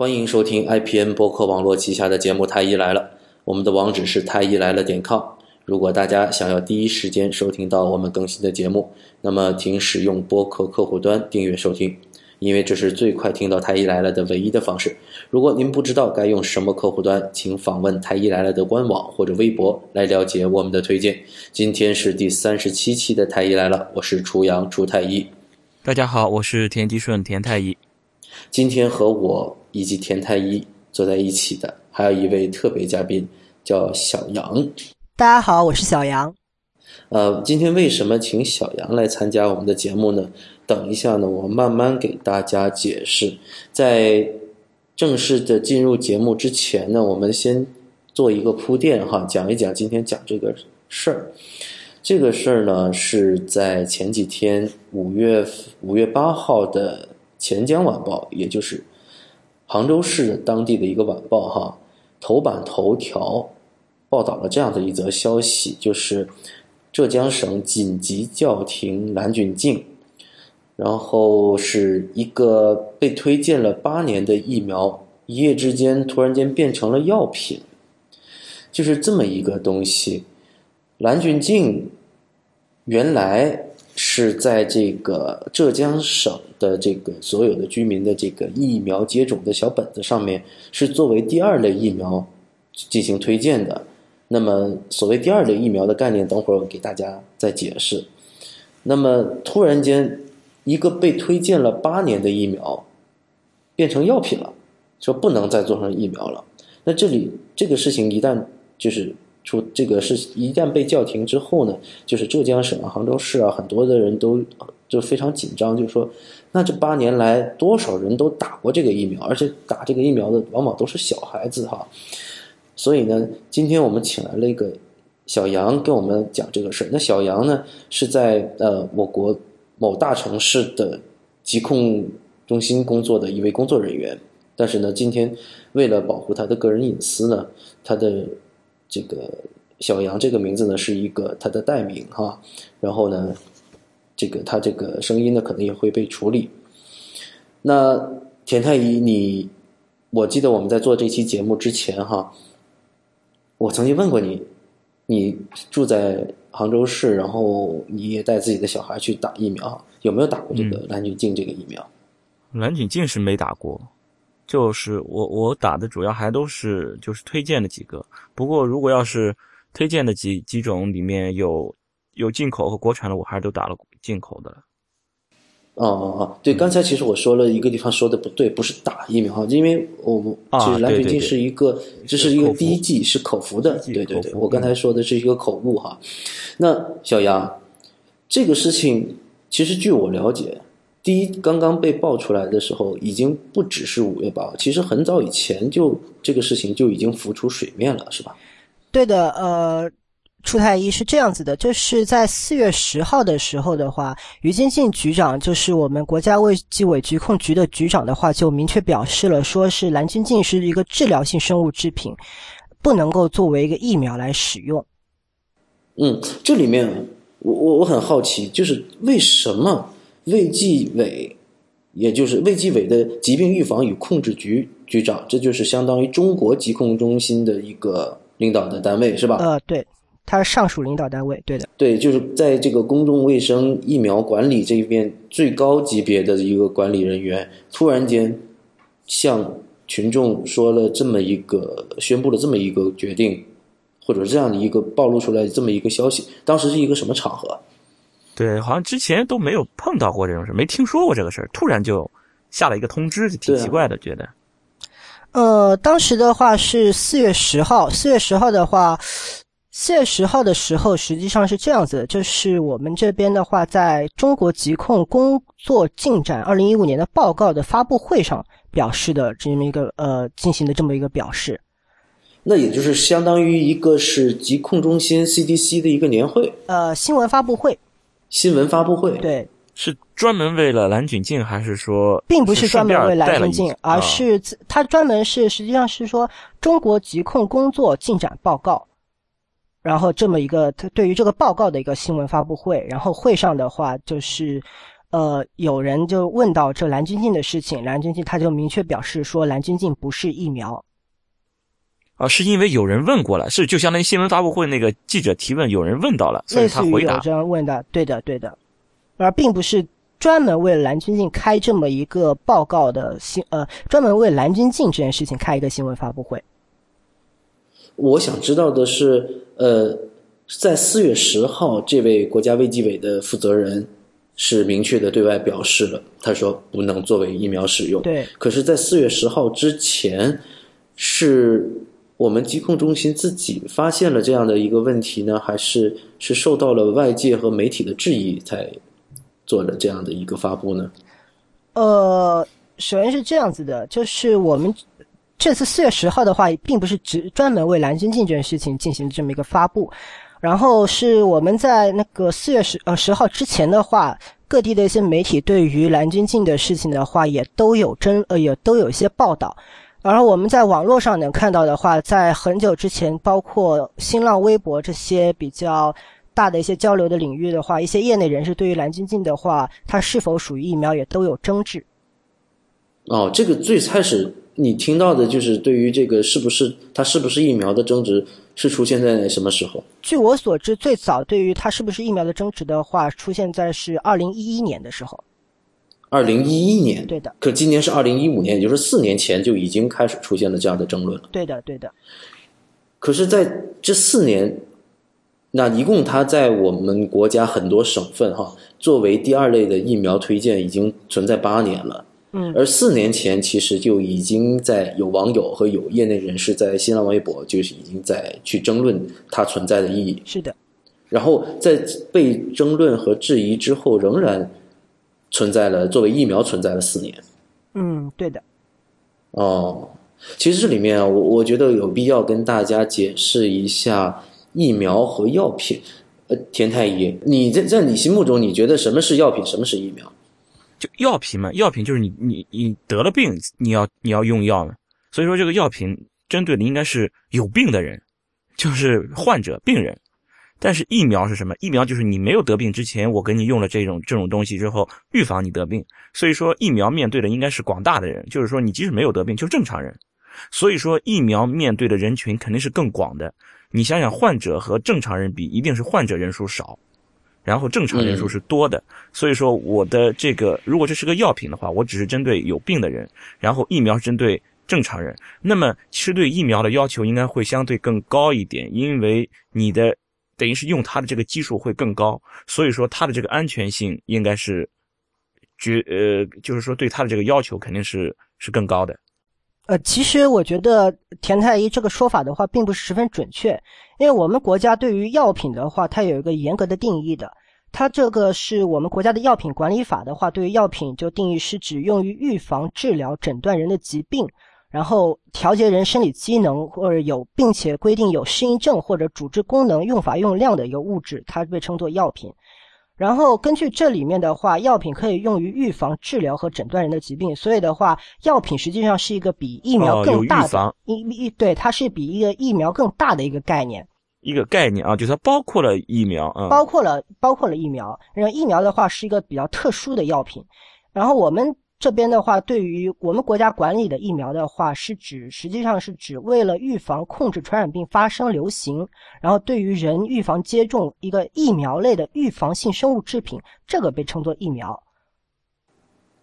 欢迎收听 IPN 播客网络旗下的节目《太医来了》，我们的网址是太医来了点 com。如果大家想要第一时间收听到我们更新的节目，那么请使用播客客户端订阅收听，因为这是最快听到太医来了的唯一的方式。如果您不知道该用什么客户端，请访问太医来了的官网或者微博来了解我们的推荐。今天是第三十七期的太医来了，我是楚阳楚太医。大家好，我是田吉顺田太医。今天和我以及田太医坐在一起的，还有一位特别嘉宾，叫小杨。大家好，我是小杨。呃，今天为什么请小杨来参加我们的节目呢？等一下呢，我慢慢给大家解释。在正式的进入节目之前呢，我们先做一个铺垫哈，讲一讲今天讲这个事儿。这个事儿呢，是在前几天五月五月八号的。钱江晚报，也就是杭州市当地的一个晚报，哈，头版头条报道了这样的一则消息，就是浙江省紧急叫停蓝菌净，然后是一个被推荐了八年的疫苗，一夜之间突然间变成了药品，就是这么一个东西，蓝菌净原来。是在这个浙江省的这个所有的居民的这个疫苗接种的小本子上面，是作为第二类疫苗进行推荐的。那么，所谓第二类疫苗的概念，等会儿我给大家再解释。那么，突然间，一个被推荐了八年的疫苗变成药品了，说不能再做成疫苗了。那这里这个事情一旦就是。说这个是一旦被叫停之后呢，就是浙江省啊、杭州市啊，很多的人都就非常紧张，就说，那这八年来多少人都打过这个疫苗，而且打这个疫苗的往往都是小孩子哈。所以呢，今天我们请来了一个小杨跟我们讲这个事儿。那小杨呢是在呃我国某大城市的疾控中心工作的一位工作人员，但是呢，今天为了保护他的个人隐私呢，他的。这个小杨这个名字呢是一个他的代名哈，然后呢，这个他这个声音呢可能也会被处理。那田太医，你我记得我们在做这期节目之前哈，我曾经问过你，你住在杭州市，然后你也带自己的小孩去打疫苗，有没有打过这个蓝菌净这个疫苗？蓝菌净是没打过。就是我我打的主要还都是就是推荐的几个，不过如果要是推荐的几几种里面有有进口和国产的，我还是都打了进口的。哦哦哦，对，刚才其实我说了一个地方说的不对，不是打疫苗哈，因为我们其实蓝菌净是一个这是一个第一剂是口服的，对对对，我刚才说的是一个口误哈。那小杨，这个事情其实据我了解。第一，刚刚被爆出来的时候，已经不只是五月八号，其实很早以前就这个事情就已经浮出水面了，是吧？对的，呃，出太医是这样子的，就是在四月十号的时候的话，于金进局长，就是我们国家卫计委疾控局的局长的话，就明确表示了，说是蓝菌净是一个治疗性生物制品，不能够作为一个疫苗来使用。嗯，这里面我我我很好奇，就是为什么？卫计委，也就是卫计委的疾病预防与控制局局长，这就是相当于中国疾控中心的一个领导的单位，是吧？呃，对，他是上属领导单位，对的。对，就是在这个公众卫生疫苗管理这一边最高级别的一个管理人员，突然间向群众说了这么一个，宣布了这么一个决定，或者这样的一个暴露出来这么一个消息，当时是一个什么场合？对，好像之前都没有碰到过这种事，没听说过这个事儿，突然就下了一个通知，就挺奇怪的，觉得。呃，当时的话是四月十号，四月十号的话，四月十号的时候，实际上是这样子，就是我们这边的话，在中国疾控工作进展二零一五年的报告的发布会上表示的这么一个呃进行的这么一个表示。那也就是相当于一个是疾控中心 CDC 的一个年会，呃，新闻发布会。新闻发布会。对，是专门为了蓝菌净，还是说并不是专门为蓝菌净，而是它专门是实际上是说中国疾控工作进展报告，然后这么一个对于这个报告的一个新闻发布会，然后会上的话就是呃，有人就问到这蓝菌净的事情，蓝菌净他就明确表示说，蓝菌净不是疫苗。啊，是因为有人问过了，是就相当于新闻发布会那个记者提问，有人问到了，所以他回答。这样问的，对的，对的，而并不是专门为蓝军进开这么一个报告的新，呃，专门为蓝军进这件事情开一个新闻发布会。我想知道的是，呃，在四月十号，这位国家卫计委的负责人是明确的对外表示了，他说不能作为疫苗使用。对。可是，在四月十号之前，是。我们疾控中心自己发现了这样的一个问题呢，还是是受到了外界和媒体的质疑才做了这样的一个发布呢？呃，首先是这样子的，就是我们这次四月十号的话，并不是只专门为蓝军进这件事情进行这么一个发布，然后是我们在那个四月十呃十号之前的话，各地的一些媒体对于蓝军进的事情的话，也都有真呃也都有一些报道。然后我们在网络上能看到的话，在很久之前，包括新浪微博这些比较大的一些交流的领域的话，一些业内人士对于蓝晶晶的话，它是否属于疫苗也都有争执。哦，这个最开始你听到的就是对于这个是不是它是不是疫苗的争执是出现在什么时候？据我所知，最早对于它是不是疫苗的争执的话，出现在是二零一一年的时候。二零一一年，对的。可今年是二零一五年，也就是四年前就已经开始出现了这样的争论了。对的，对的。可是在这四年，那一共它在我们国家很多省份哈，作为第二类的疫苗推荐已经存在八年了。嗯。而四年前其实就已经在有网友和有业内人士在新浪微博就是已经在去争论它存在的意义。是的。然后在被争论和质疑之后，仍然。存在了，作为疫苗存在了四年。嗯，对的。哦，其实这里面啊，我我觉得有必要跟大家解释一下疫苗和药品。呃，田太医，你在在你心目中，你觉得什么是药品，什么是疫苗？就药品嘛，药品就是你你你得了病，你要你要用药嘛。所以说，这个药品针对的应该是有病的人，就是患者、病人。但是疫苗是什么？疫苗就是你没有得病之前，我给你用了这种这种东西之后，预防你得病。所以说，疫苗面对的应该是广大的人，就是说你即使没有得病，就是正常人。所以说，疫苗面对的人群肯定是更广的。你想想，患者和正常人比，一定是患者人数少，然后正常人数是多的。所以说，我的这个如果这是个药品的话，我只是针对有病的人，然后疫苗针对正常人。那么，其实对疫苗的要求应该会相对更高一点，因为你的。等于是用它的这个基数会更高，所以说它的这个安全性应该是绝呃，就是说对它的这个要求肯定是是更高的。呃，其实我觉得田太医这个说法的话，并不是十分准确，因为我们国家对于药品的话，它有一个严格的定义的，它这个是我们国家的药品管理法的话，对于药品就定义是指用于预防、治疗、诊断人的疾病。然后调节人生理机能，或者有并且规定有适应症或者主治功能、用法用量的一个物质，它被称作药品。然后根据这里面的话，药品可以用于预防、治疗和诊断人的疾病。所以的话，药品实际上是一个比疫苗更大的一一对，它是比一个疫苗更大的一个概念。一个概念啊，就是它包括了疫苗啊，包括了包括了疫苗。然后疫苗的话是一个比较特殊的药品。然后我们。这边的话，对于我们国家管理的疫苗的话，是指实际上是指为了预防、控制传染病发生流行，然后对于人预防接种一个疫苗类的预防性生物制品，这个被称作疫苗。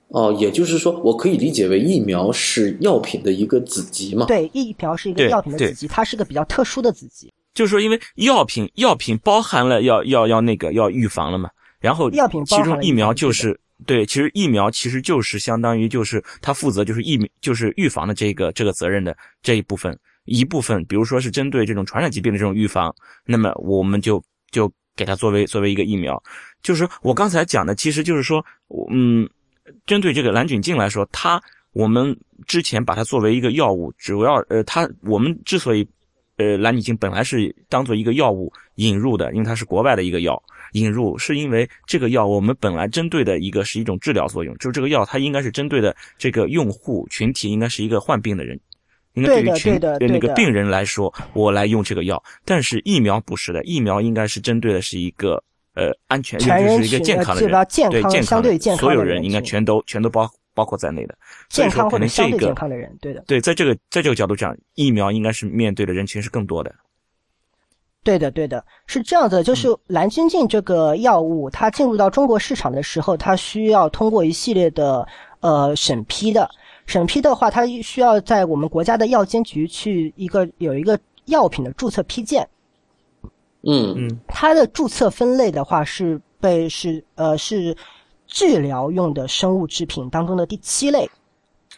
哦，也就是说，我可以理解为疫苗是药品的一个子集嘛？对，疫苗是一个药品的子集，它是个比较特殊的子集。就是说，因为药品药品包含了要要要那个要预防了嘛，然后药品其中疫苗就是。对，其实疫苗其实就是相当于就是它负责就是疫就是预防的这个这个责任的这一部分一部分，比如说是针对这种传染疾病的这种预防，那么我们就就给它作为作为一个疫苗。就是我刚才讲的，其实就是说，嗯，针对这个蓝菌净来说，它我们之前把它作为一个药物，主要呃，它我们之所以呃蓝尼金本来是当做一个药物引入的，因为它是国外的一个药。引入是因为这个药，我们本来针对的一个是一种治疗作用，就是这个药它应该是针对的这个用户群体，应该是一个患病的人，应该对于群那个病人来说，我来用这个药。但是疫苗不是的，疫苗应该是针对的是一个呃安全，就是一个健康的人，对健康健康的相对健康所有的人群人应该全都全都包包括在内的。所健以说，可康或者相能这个对健康的人，对的。对，在这个在这个角度讲，疫苗应该是面对的人群是更多的。对的，对的，是这样的，就是蓝菌净这个药物，它进入到中国市场的时候，它需要通过一系列的呃审批的。审批的话，它需要在我们国家的药监局去一个有一个药品的注册批件。嗯嗯它的注册分类的话是被是呃是治疗用的生物制品当中的第七类。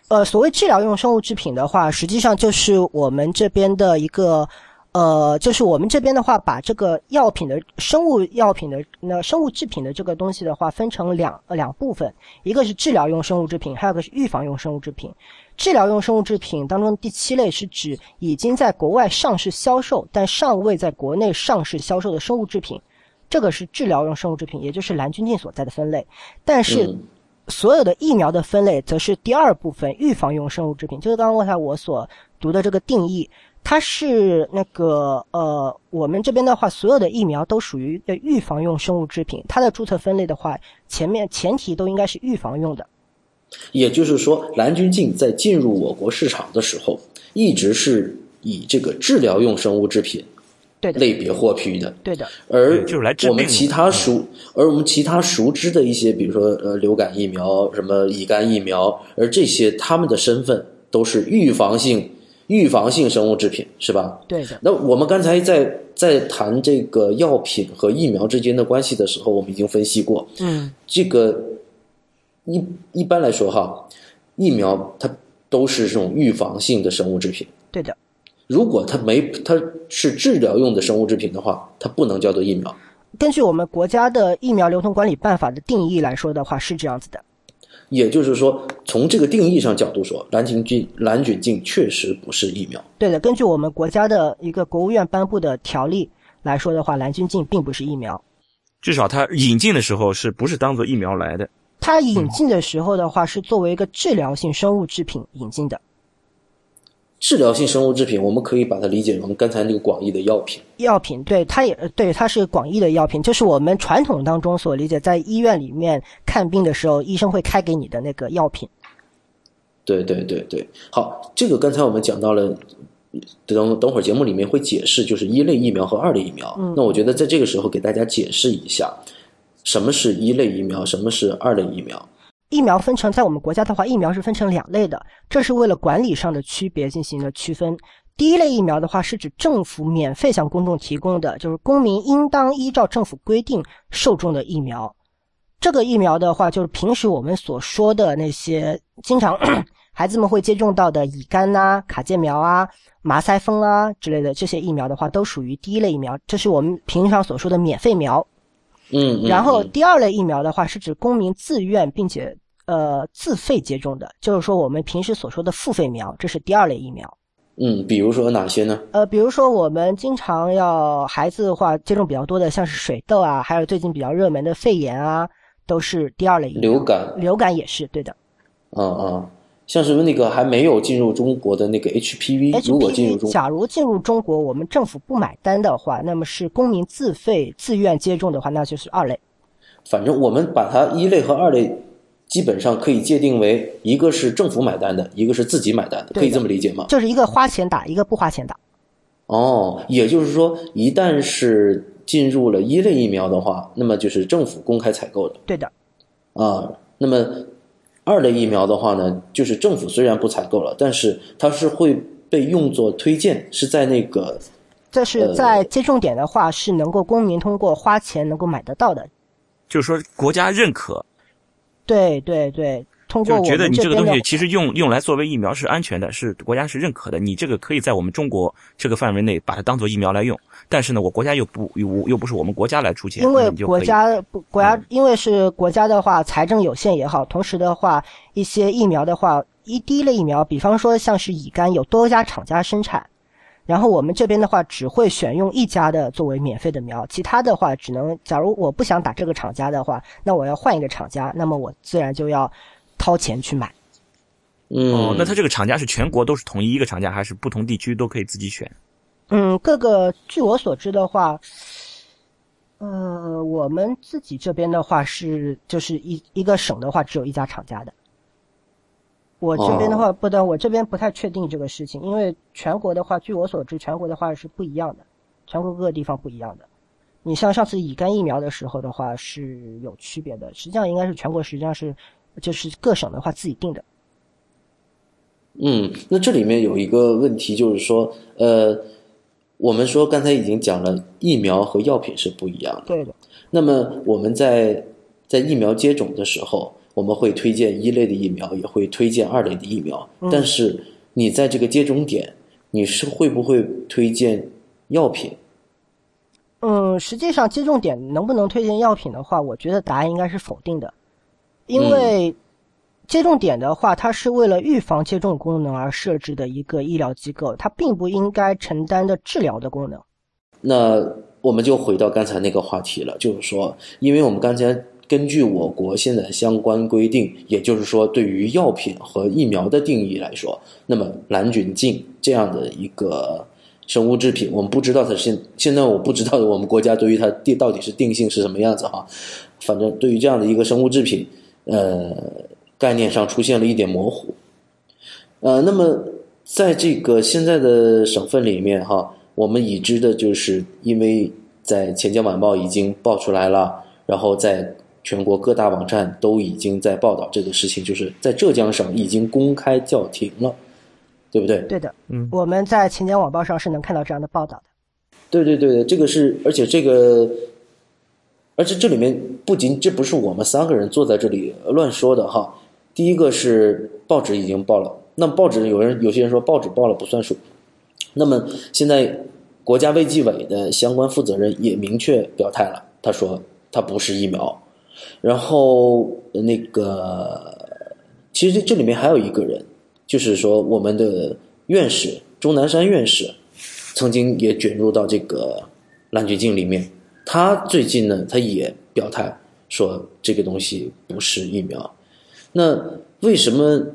呃，所谓治疗用生物制品的话，实际上就是我们这边的一个呃，就是我们这边的话，把这个药品的生物药品的那生物制品的这个东西的话，分成两两部分，一个是治疗用生物制品，还有个是预防用生物制品。治疗用生物制品当中第七类是指已经在国外上市销售，但尚未在国内上市销售的生物制品，这个是治疗用生物制品，也就是蓝菌净所在的分类。但是嗯所有的疫苗的分类则是第二部分预防用生物制品，就是刚刚才我所读的这个定义，它是那个呃，我们这边的话，所有的疫苗都属于呃预防用生物制品，它的注册分类的话，前面前提都应该是预防用的。也就是说，蓝菌净在进入我国市场的时候，一直是以这个治疗用生物制品对的，类别获批的。对的，而我们其他熟，而我们其他熟知的一些，比如说呃流感疫苗、什么乙肝疫苗，而这些他们的身份都是预防性预防性生物制品，是吧？对的，那我们刚才在在谈这个药品和疫苗之间的关系的时候，我们已经分析过，嗯，这个一一般来说哈，疫苗它都是这种预防性的生物制品。对的。如果它没它是治疗用的生物制品的话，它不能叫做疫苗。根据我们国家的疫苗流通管理办法的定义来说的话，是这样子的。也就是说，从这个定义上角度说，蓝菌菌蓝菌菌确实不是疫苗。对的，根据我们国家的一个国务院颁布的条例来说的话，蓝菌菌并不是疫苗。至少它引进的时候是不是当做疫苗来的？它引进的时候的话，是作为一个治疗性生物制品引进的。治疗性生物制品，我们可以把它理解成刚才那个广义的药品。药品对它也对它是广义的药品，就是我们传统当中所理解，在医院里面看病的时候，医生会开给你的那个药品。对对对对，好，这个刚才我们讲到了，等等会儿节目里面会解释，就是一类疫苗和二类疫苗。嗯那我觉得在这个时候给大家解释一下，什么是一类疫苗，什么是二类疫苗。疫苗分成，在我们国家的话，疫苗是分成两类的，这是为了管理上的区别进行的区分。第一类疫苗的话，是指政府免费向公众提供的，就是公民应当依照政府规定受众的疫苗。这个疫苗的话，就是平时我们所说的那些经常 孩子们会接种到的乙肝呐、卡介苗啊、麻腮风啊之类的这些疫苗的话，都属于第一类疫苗，这是我们平常所说的免费苗。嗯，嗯然后嗯第二类疫苗的话，是指公民自愿并且呃自费接种的，就是说我们平时所说的付费苗，这是第二类疫苗。嗯，比如说哪些呢？呃，比如说我们经常要孩子的话接种比较多的，像是水痘啊，还有最近比较热门的肺炎啊，都是第二类疫苗。流感，流感也是对的。啊啊，像是那个还没有进入中国的那个 HPV，如果进入中，假如进入中国，我们政府不买单的话，那么是公民自费自愿接种的话，那就是二类。反正我们把它一类和二类基本上可以界定为一个是政府买单的，一个是自己买单的可以这么理解吗？就是一个花钱打，一个不花钱打。哦，也就是说，一旦是进入了一类疫苗的话，那么就是政府公开采购的对的，啊。那么二类疫苗的话呢，就是政府虽然不采购了，但是它是会被用作推荐，是在那个这是在接种点的话，是能够公民通过花钱能够买得到的。就是说国家认可，对对对，通过我就觉得你这个东西其实用用来作为疫苗是安全的，是国家是认可的，你这个可以在我们中国这个范围内把它当做疫苗来用。但是呢，我国家又不又又不是我们国家来出钱，因为国家不国家，因为是国家的话，财政有限也好，同时的话，一些疫苗的话，一第一类疫苗，比方说像是乙肝，有多家厂家生产，然后我们这边的话，只会选用一家的作为免费的苗，其他的话只能，假如我不想打这个厂家的话，那我要换一个厂家，那么我自然就要掏钱去买。嗯，哦，那它这个厂家是全国都是统一一个厂家，还是不同地区都可以自己选？嗯，各个据我所知的话，呃，我们自己这边的话是，就是一一个省的话只有一家厂家的。我这边的话不等，我这边不太确定这个事情，因为全国的话，据我所知，全国的话是不一样的，全国各个地方不一样的。你像上次乙肝疫苗的时候的话是有区别的，实际上应该是全国实际上是，就是各省的话自己定的。嗯，那这里面有一个问题就是说，呃，我们说刚才已经讲了，疫苗和药品是不一样的。对的。那么我们在在疫苗接种的时候，我们会推荐一类的疫苗，也会推荐二类的疫苗。但是你在这个接种点，你是会不会推荐药品？嗯，实际上接种点能不能推荐药品的话，我觉得答案应该是否定的，因为接种点的话，它是为了预防接种功能而设置的一个医疗机构，它并不应该承担的治疗的功能。那我们就回到刚才那个话题了，就是说，因为我们刚才根据我国现在相关规定，也就是说，对于药品和疫苗的定义来说，那么蓝菌净这样的一个。生物制品，我们不知道它现现在我不知道我们国家对于它定到底是定性是什么样子哈，反正对于这样的一个生物制品，呃，概念上出现了一点模糊，呃，那么在这个现在的省份里面哈，我们已知的就是因为在钱江晚报已经报出来了，然后在全国各大网站都已经在报道这个事情，就是在浙江省已经公开叫停了。对不对？对的，嗯，我们在钱江晚报上是能看到这样的报道的。对对对这个是，而且这个，而且这里面不仅这不是我们三个人坐在这里乱说的哈。第一个是报纸已经报了，那报纸有人有些人说报纸报了不算数。那么现在国家卫计委的相关负责人也明确表态了，他说他不是疫苗。然后那个，其实这里面还有一个人。就是说，我们的院士钟南山院士曾经也卷入到这个蓝菌净里面。他最近呢，他也表态说这个东西不是疫苗。那为什么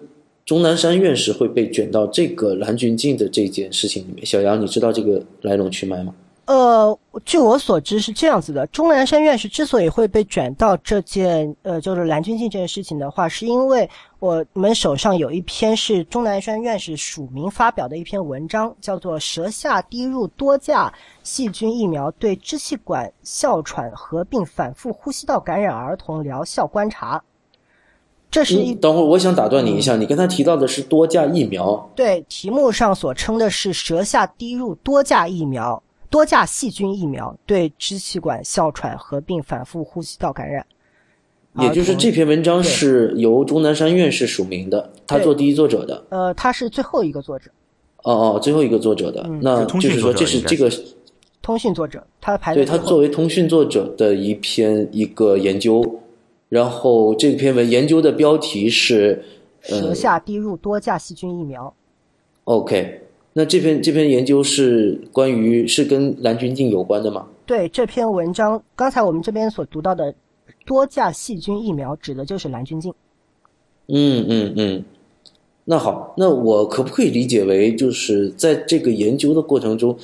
钟南山院士会被卷到这个蓝菌净的这件事情里面？小杨，你知道这个来龙去脉吗？呃，据我所知是这样子的，钟南山院士之所以会被卷到这件，呃，就是蓝军进这件事情的话，是因为我们手上有一篇是钟南山院士署名发表的一篇文章，叫做《舌下滴入多价细菌疫苗对支气管哮喘合并反复呼吸道感染儿童疗效观察》。这是一等会儿，我想打断你一下，你刚才提到的是多价疫苗，对，题目上所称的是舌下滴入多价疫苗。多价细菌疫苗对支气管哮喘合并反复呼吸道感染，也就是这篇文章是由钟南山院士署名的，他做第一作者的。呃，他是最后一个作者。哦哦，最后一个作者的，那就是说这是这个通讯作者，他排对他作为通讯作者的一篇一个研究，然后这篇文研究的标题是舌下滴入多价细菌疫苗。OK。那这篇这篇研究是关于是跟蓝菌净有关的吗？对，这篇文章刚才我们这边所读到的多价细菌疫苗指的就是蓝菌净。嗯嗯嗯，那好，那我可不可以理解为就是在这个研究的过程中，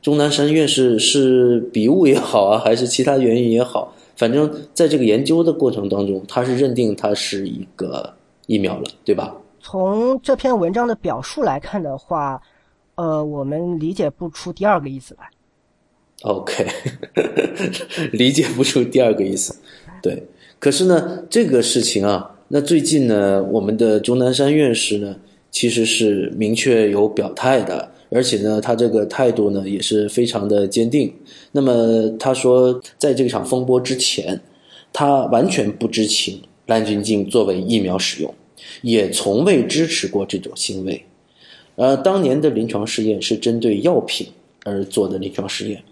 钟南山院士是笔误也好啊，还是其他原因也好，反正在这个研究的过程当中，他是认定它是一个疫苗了，对吧？从这篇文章的表述来看的话。呃，我们理解不出第二个意思来。OK，理解不出第二个意思。对，可是呢，这个事情啊，那最近呢，我们的钟南山院士呢，其实是明确有表态的，而且呢，他这个态度呢，也是非常的坚定。那么他说，在这场风波之前，他完全不知情蓝菌净作为疫苗使用，也从未支持过这种行为。呃，当年的临床试验是针对药品而做的临床试验，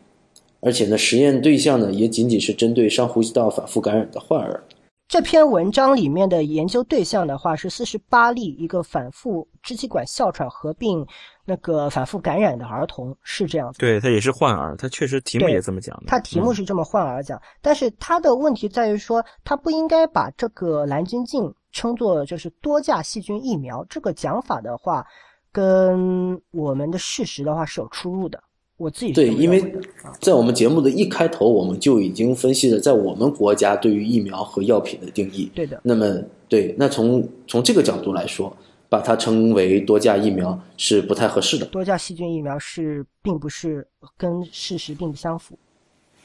而且呢，实验对象呢也仅仅是针对上呼吸道反复感染的患儿。这篇文章里面的研究对象的话是四十八例一个反复支气管哮喘合并那个反复感染的儿童，是这样子。对他也是患儿，他确实题目也这么讲的。他题目是这么患儿讲，但是他的问题在于说，他不应该把这个蓝菌净称作就是多价细菌疫苗这个讲法的话。跟我们的事实的话是有出入的。我自己对，因为啊在我们节目的一开头，我们就已经分析了在我们国家对于疫苗和药品的定义。对的，那么，对，那从从这个角度来说，把它称为多价疫苗是不太合适的。多价细菌疫苗是并不是跟事实并不相符。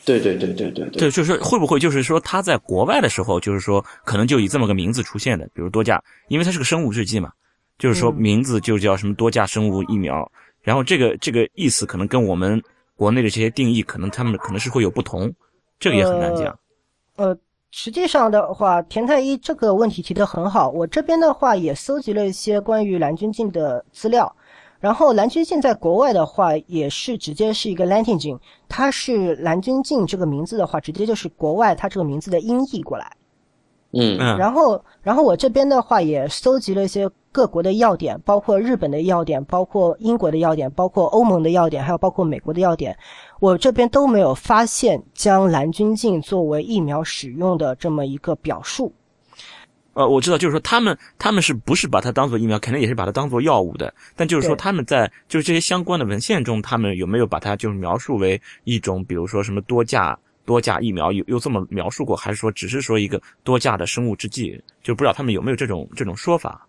对对对对对对，对，就是会不会就是说他在国外的时候，就是说可能就以这么个名字出现的，比如多价，因为它是个生物制剂嘛，就是说嗯名字就叫什么多价生物疫苗，然后这个这个意思可能跟我们国内的这些定义，可能他们可能是会有不同，这个也很难讲。呃，实际上的话，田太医这个问题提得很好。我这边的话也搜集了一些关于蓝菌净的资料，然后蓝菌净在国外的话也是直接是一个 Lantin 它是蓝菌净这个名字的话，直接就是国外它这个名字的音译过来。嗯嗯，然后，然后我这边的话也搜集了一些各国的要点，包括日本的要点，包括英国的要点，包括欧盟的要点，还有包括美国的要点。我这边都没有发现将蓝菌净作为疫苗使用的这么一个表述。呃，我知道，就是说他们他们是不是把它当做疫苗，肯定也是把它当做药物的。但就是说他们在就是这些相关的文献中，他们有没有把它就是描述为一种，比如说什么多价多价疫苗，有有这么描述过，还是说只是说一个多价的生物制剂？就不知道他们有没有这种这种说法。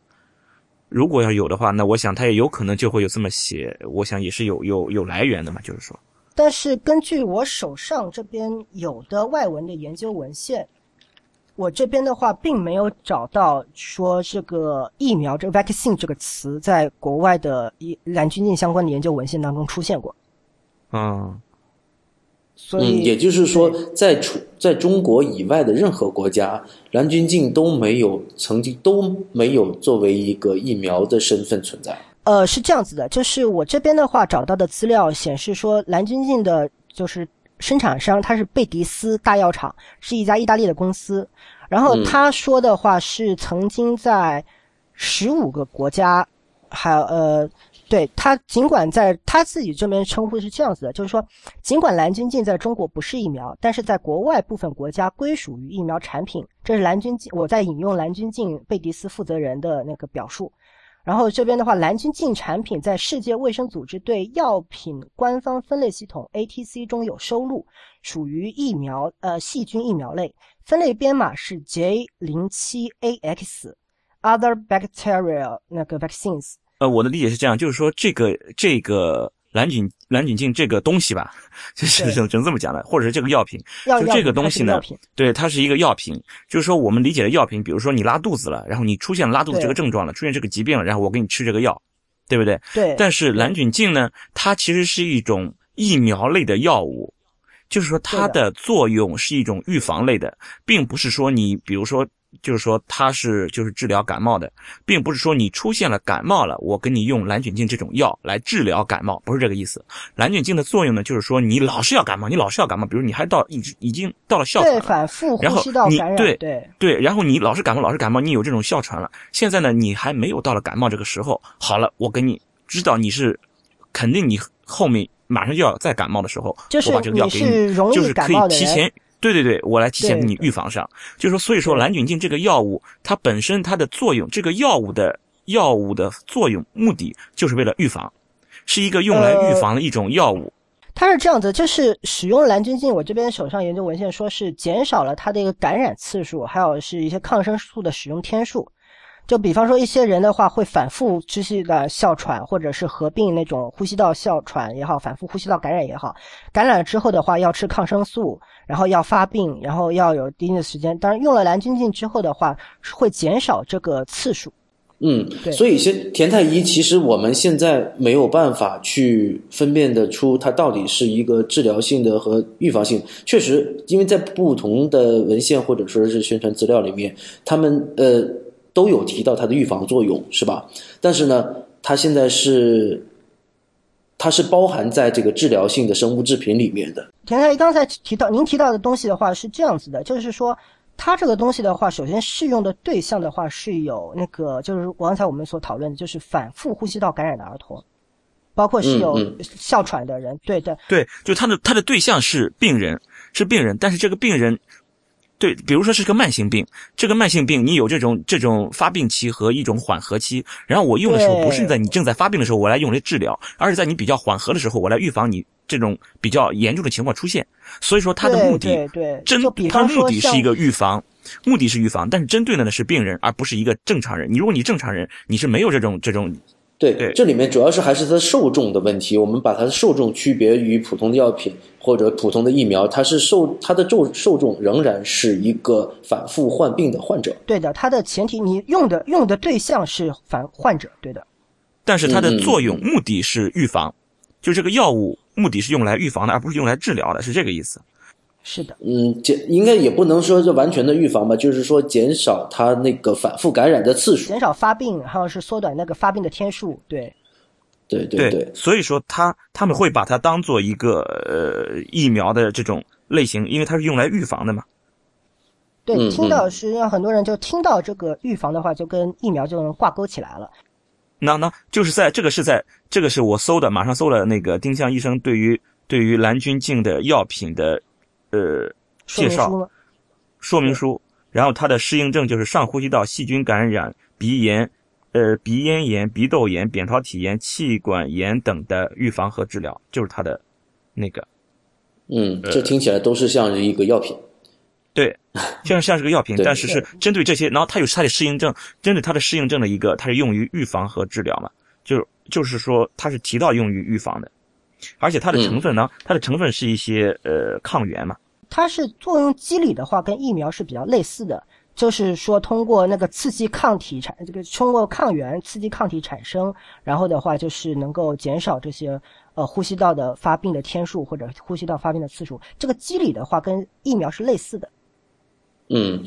如果要有的话，那我想他也有可能就会有这么写，我想也是有有有来源的嘛，就是说。但是根据我手上这边有的外文的研究文献，我这边的话并没有找到说这个疫苗这个 vaccine 这个词在国外的一蓝军进相关的研究文献当中出现过。嗯，嗯，所以也就是说，在除在中国以外的任何国家，蓝菌净都没有曾经都没有作为一个疫苗的身份存在。呃，是这样子的，就是我这边的话找到的资料显示说，蓝菌净的就是生产商它是贝迪斯大药厂，是一家意大利的公司。然后嗯他说的话是曾经在十五个国家，还有呃，对他尽管在他自己这边称呼是这样子的，就是说，尽管蓝菌净在中国不是疫苗，但是在国外部分国家归属于疫苗产品。这是蓝菌净，我在引用蓝菌净贝迪斯负责人的那个表述。然后这边的话，蓝菌净产品在世界卫生组织对药品官方分类系统 ATC 中有收录，属于疫苗呃细菌疫苗类，分类编码是 J 零七 AX。Other Bacterial 那个 vaccines，呃，我的理解是这样，就是说这个这个蓝菌蓝菌净这个东西吧，就是对只能这么讲的，或者是这个药品，就这个东西呢对，它是一个药品，就是说我们理解的药品，比如说你拉肚子了，然后你出现了拉肚子这个症状了，出现这个疾病了，然后我给你吃这个药，对不对？对，但是蓝菌净呢，它其实是一种疫苗类的药物，就是说它的作用是一种预防类的，并不是说你比如说。就是说它是就是治疗感冒的，并不是说你出现了感冒了，我给你用蓝菌净这种药来治疗感冒，不是这个意思。蓝菌净的作用呢，就是说你老是要感冒，你老是要感冒，比如你还到已已经到了哮喘对了，反复然后呼吸道感染，你对对对，然后你老是感冒，老是感冒，你有这种哮喘了。现在呢，你还没有到了感冒这个时候。好了，我给你知道你是肯定你后面马上就要再感冒的时候，就是我把这个药你给是容易就是可以提前。对对对，我来提前给你预防上。就是说，所以说蓝菌净这个药物，它本身它的作用，这个药物的药物的作用目的就是为了预防，是一个用来预呃防的一种药物。它是这样子，就是使用蓝菌净，我这边手上研究文献说是减少了它的一个感染次数，还有是一些抗生素的使用天数。就比方说一些人的话会反复持续的哮喘，或者是合并那种呼吸道哮喘也好，反复呼吸道感染也好，感染了之后的话要吃抗生素，然后要发病，然后要有一定的时间。当然用了蓝菌净之后的话，会减少这个次数。嗯，对所以先田太医，其实我们现在没有办法去分辨得出它到底是一个治疗性的和预防性。确实，因为在不同的文献或者说是宣传资料里面，他们呃都有提到它的预防作用，是吧？但是呢，它现在是它是包含在这个治疗性的生物制品里面的。田太医刚才提到，您提到的东西的话是这样子的，就是说，它这个东西的话，首先适用的对象的话是有那个，就是刚才我们所讨论的，就是反复呼吸道感染的儿童，包括是有嗯哮喘的人，对的，对，就他的他的对象是病人，是病人，但是这个病人，对，比如说是个慢性病，这个慢性病你有这种这种发病期和一种缓和期，然后我用的时候不是在你正在发病的时候我来用来治疗，而是在你比较缓和的时候我来预防你这种比较严重的情况出现。所以说，它的目的对对，针它的目的是一个预防，目的是预防，但是针对的呢是病人，而不是一个正常人。你如果你正常人，你是没有这种这种对，对这里面主要是还是它的受众的问题。我们把它的受众区别于普通的药品或者普通的疫苗，它是受它的受受众仍然是一个反复患病的患者。对的，它的前提你用的用的对象是反患者，对的。但是它的作用目的是预防，就这个药物目的是用来预防的，而不是用来治疗的，是这个意思。是的，嗯，减应该也不能说是完全的预防吧，就是说减少它那个反复感染的次数。减少发病，还有是缩短那个发病的天数。对，对对对，所以说他他们会把它当做一个呃疫苗的这种类型，因为它是用来预防的嘛。对，嗯听到实际上很多人就听到这个预防的话，就跟疫苗就能挂钩起来了。那那就是在这个是在这个是我搜的，马上搜了那个丁香医生对于对于蓝菌净的药品的呃介绍说明书然后它的适应症就是上呼吸道细菌感染、鼻炎、呃鼻咽炎、鼻窦炎、扁桃体炎、气管炎等的预防和治疗，就是它的那个嗯，这听起来都是像是一个药品。对，像像是个药品，但是是针对这些，然后它有它的适应症，针对它的适应症的一个，它是用于预防和治疗嘛，就是就是说它是提到用于预防的，而且它的成分呢，它的成分是一些呃抗原嘛，它是作用机理的话，跟疫苗是比较类似的，就是说通过那个刺激抗体产这个通过抗原刺激抗体产生，然后的话就是能够减少这些呃呼吸道的发病的天数或者呼吸道发病的次数。这个机理的话跟疫苗是类似的。嗯，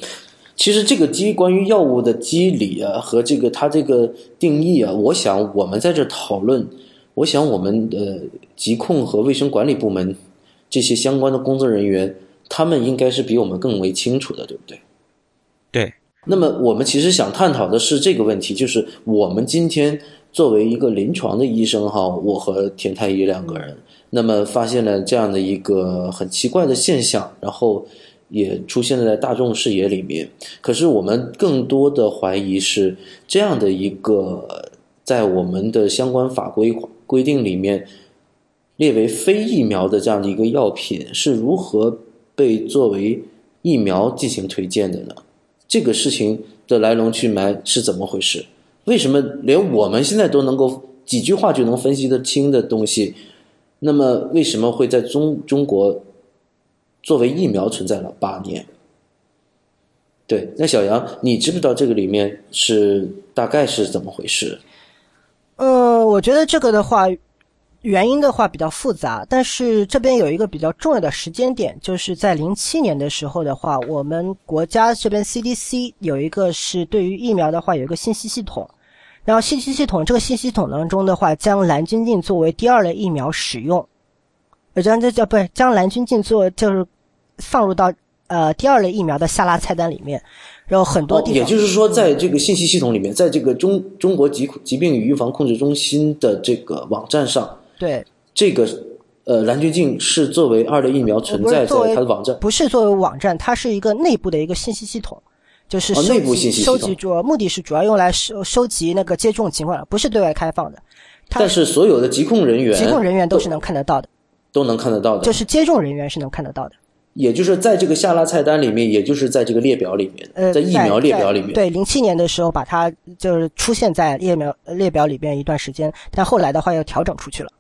其实这个机关于药物的机理啊和这个它这个定义啊，我想我们在这讨论，我想我们的疾控和卫生管理部门这些相关的工作人员，他们应该是比我们更为清楚的，对不对？对，那么我们其实想探讨的是这个问题，就是我们今天作为一个临床的医生哈，我和田太医两个人，那么发现了这样的一个很奇怪的现象，然后也出现在大众视野里面。可是我们更多的怀疑是这样的一个，在我们的相关法规规定里面列为非疫苗的这样的一个药品是如何被作为疫苗进行推荐的呢？这个事情的来龙去脉是怎么回事？为什么连我们现在都能够几句话就能分析得清的东西，那么为什么会在中中国作为疫苗存在了八年？对，那小杨，你知不知道这个里面是大概是怎么回事？嗯，我觉得这个的话，原因的话比较复杂，但是这边有一个比较重要的时间点，就是在零七年的时候的话，我们国家这边 CDC 有一个是对于疫苗的话有一个信息系统，然后信息系统这个信息系统当中的话，将蓝菌净作为第二类疫苗使用，呃，将这叫不是将蓝菌净做就是放入到呃第二类疫苗的下拉菜单里面，然后很多哦，地方、也就是说，在这个信息系统里面，在这个中中国疾疾病与预防控制中心的这个网站上，对这个呃蓝菌镜是作为二类疫苗存在在它的网站。不是作为网站，它是一个内部的一个信息系统，就是收集、哦内部信息收集主要目的是主要用来收收集那个接种情况的，不是对外开放的。它但是所有的疾控人员，疾控人员都是能看得到的，都能看得到的，就是接种人员是能看得到的。也就是在这个下拉菜单里面，也就是在这个列表里面，呃，在疫苗列表里面。对，零七年的时候把它就是出现在列表列表里边一段时间，但后来的话又调整出去了。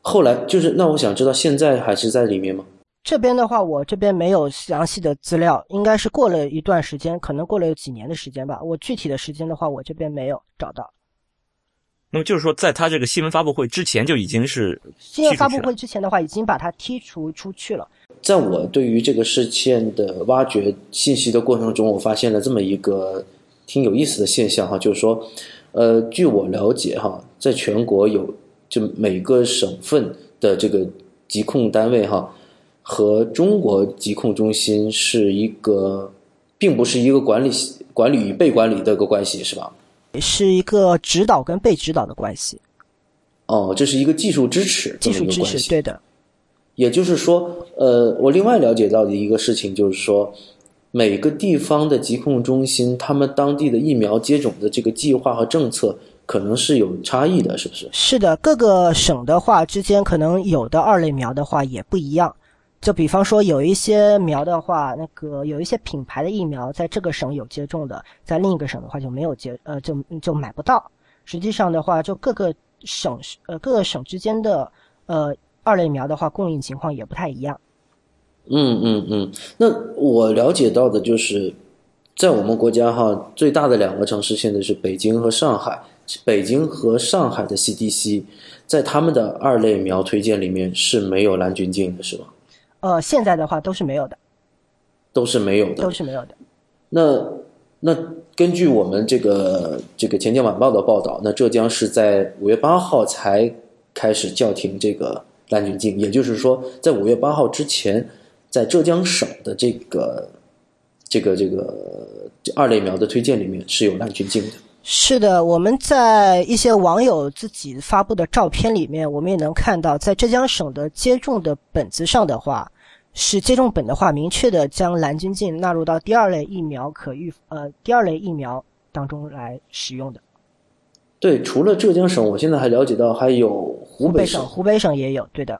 后来就是，那我想知道现在还是在里面吗？这边的话，我这边没有详细的资料，应该是过了一段时间，可能过了有几年的时间吧。我具体的时间的话，我这边没有找到。那么就是说，在他这个新闻发布会之前就已经是新闻发布会之前的话，已经把它剔除出去了。在我对于这个事件的挖掘信息的过程中，我发现了这么一个挺有意思的现象哈，就是说，呃，据我了解哈，在全国有就每个省份的这个疾控单位哈，和中国疾控中心是一个，并不是一个管理管理与被管理的一个关系，是吧？是一个指导跟被指导的关系，哦，这是一个技术支持这技术支持，么一个关系。对的，也就是说，呃，我另外了解到的一个事情就是说，每个地方的疾控中心，他们当地的疫苗接种的这个计划和政策可能是有差异的，是不是？是的，各个省的话之间可能有的二类苗的话也不一样。就比方说有一些苗的话，那个有一些品牌的疫苗在这个省有接种的，在另一个省的话就没有接，呃，就就买不到。实际上的话，就各个省呃各个省之间的呃二类苗的话供应情况也不太一样。嗯嗯嗯，那我了解到的就是，在我们国家哈，最大的两个城市现在是北京和上海。北京和上海的 CDC 在他们的二类苗推荐里面是没有蓝菌净的，是吧？呃，现在的话都是没有的，都是没有的，都是没有的。那那根据我们这个这个《钱江晚报》的报道，那浙江是在五月八号才开始叫停这个蓝菌净，也就是说，在五月八号之前，在浙江省的这个这个这个二类苗的推荐里面是有蓝菌净的。是的，我们在一些网友自己发布的照片里面，我们也能看到，在浙江省的接种的本子上的话。是接种本的话，明确的将蓝菌净纳入到第二类疫苗可预呃第二类疫苗当中来使用的。对，除了浙江省，我现在还了解到还有湖北省，湖北省也有，对的。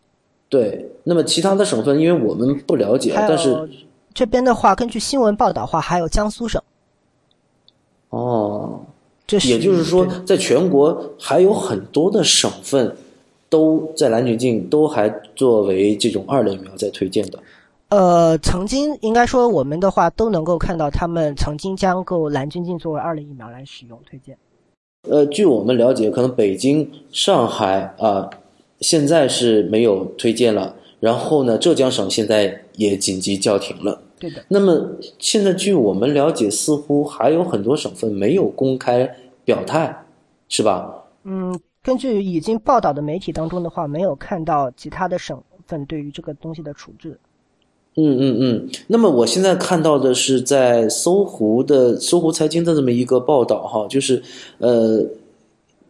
对，那么其他的省份，因为我们不了解，但是这边的话，根据新闻报道话，还有江苏省。哦，这是也就是说，在全国还有很多的省份。都在蓝菌净都还作为这种二类疫苗在推荐的，呃，曾经应该说我们的话都能够看到他们曾经将购蓝菌净作为二类疫苗来使用推荐。呃，据我们了解，可能北京、上海啊，现在是没有推荐了。然后呢，浙江省现在也紧急叫停了。对的。那么现在据我们了解，似乎还有很多省份没有公开表态，是吧？嗯。根据已经报道的媒体当中的话，没有看到其他的省份对于这个东西的处置。嗯嗯嗯。那么我现在看到的是在搜狐的搜狐财经的这么一个报道哈，就是呃，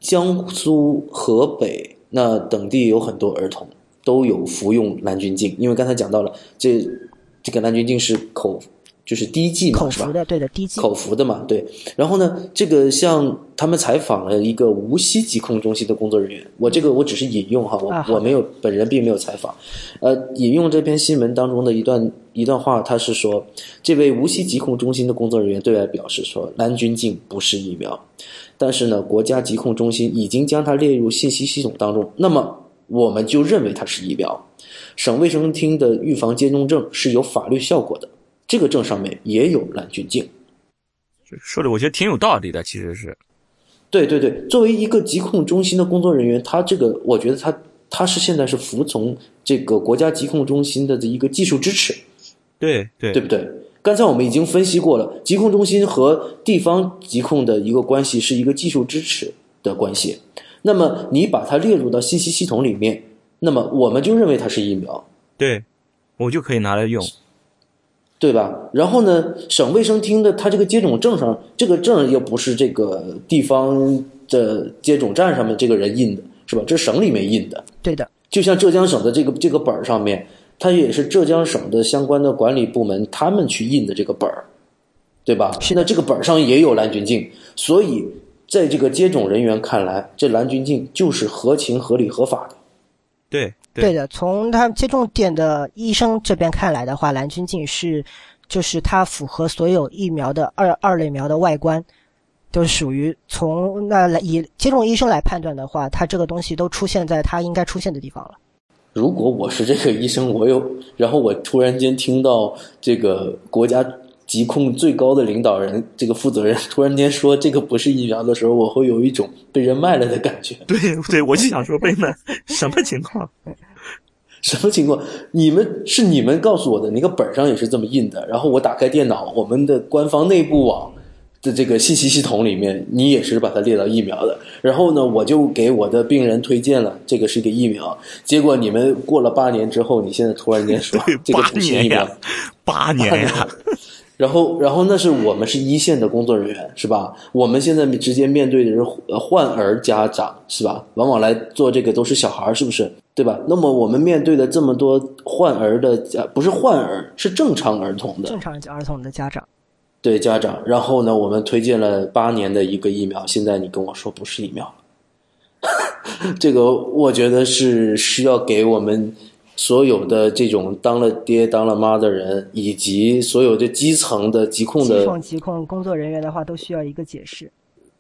江苏、河北那等地有很多儿童都有服用蓝菌净，因为刚才讲到了这这个蓝菌净是口。就是滴剂嘛，服的，对的，滴剂。口服的嘛，对。然后呢，这个像他们采访了一个无锡疾控中心的工作人员，我这个我只是引用哈，我我没有本人并没有采访。呃，引用这篇新闻当中的一段一段话，他是说，这位无锡疾控中心的工作人员对外表示说，蓝菌净不是疫苗，但是呢，国家疾控中心已经将它列入信息系统当中，那么我们就认为它是疫苗。省卫生厅的预防接种证是有法律效果的。这个证上面也有蓝菌净，说的我觉得挺有道理的，其实是，对对对，作为一个疾控中心的工作人员，他这个我觉得他他是现在是服从这个国家疾控中心的这一个技术支持，对对。对不对？刚才我们已经分析过了，疾控中心和地方疾控的一个关系是一个技术支持的关系，那么你把它列入到信息系统里面，那么我们就认为它是疫苗，对，我就可以拿来用。对吧？然后呢，省卫生厅的他这个接种证上，这个证又不是这个地方的接种站上面这个人印的，是吧？这是省里面印的。对的。就像浙江省的这个这个本儿上面，它也是浙江省的相关的管理部门他们去印的这个本儿，对吧？现在这个本儿上也有蓝菌净，所以在这个接种人员看来，这蓝菌净就是合情合理合法的。对。对的，从他接种点的医生这边看来的话，蓝菌净是，就是它符合所有疫苗的二二类苗的外观，都是属于从那来以接种医生来判断的话，它这个东西都出现在它应该出现的地方了。如果我是这个医生，我有，然后我突然间听到这个国家。疾控最高的领导人，这个负责人 突然间说这个不是疫苗的时候，我会有一种被人卖了的感觉。对对，我就想说被卖，什么情况？什么情况？你们是你们告诉我的，那个本上也是这么印的。然后我打开电脑，我们的官方内部网的这个信息系统里面，你也是把它列到疫苗的。然后呢，我就给我的病人推荐了这个是一个疫苗。结果你们过了八年之后，你现在突然间说这个不是疫苗，八年呀。然后，然后那是我们是一线的工作人员，是吧？我们现在直接面对的是患儿家长，是吧？往往来做这个都是小孩是不是？对吧？那么我们面对的这么多患儿的家，不是患儿，是正常儿童的正常儿童的家长。对家长，然后呢，我们推荐了八年的一个疫苗，现在你跟我说不是疫苗了，这个我觉得是需要给我们所有的这种当了爹当了妈的人，以及所有的基层的疾控的疾控疾控工作人员的话，都需要一个解释。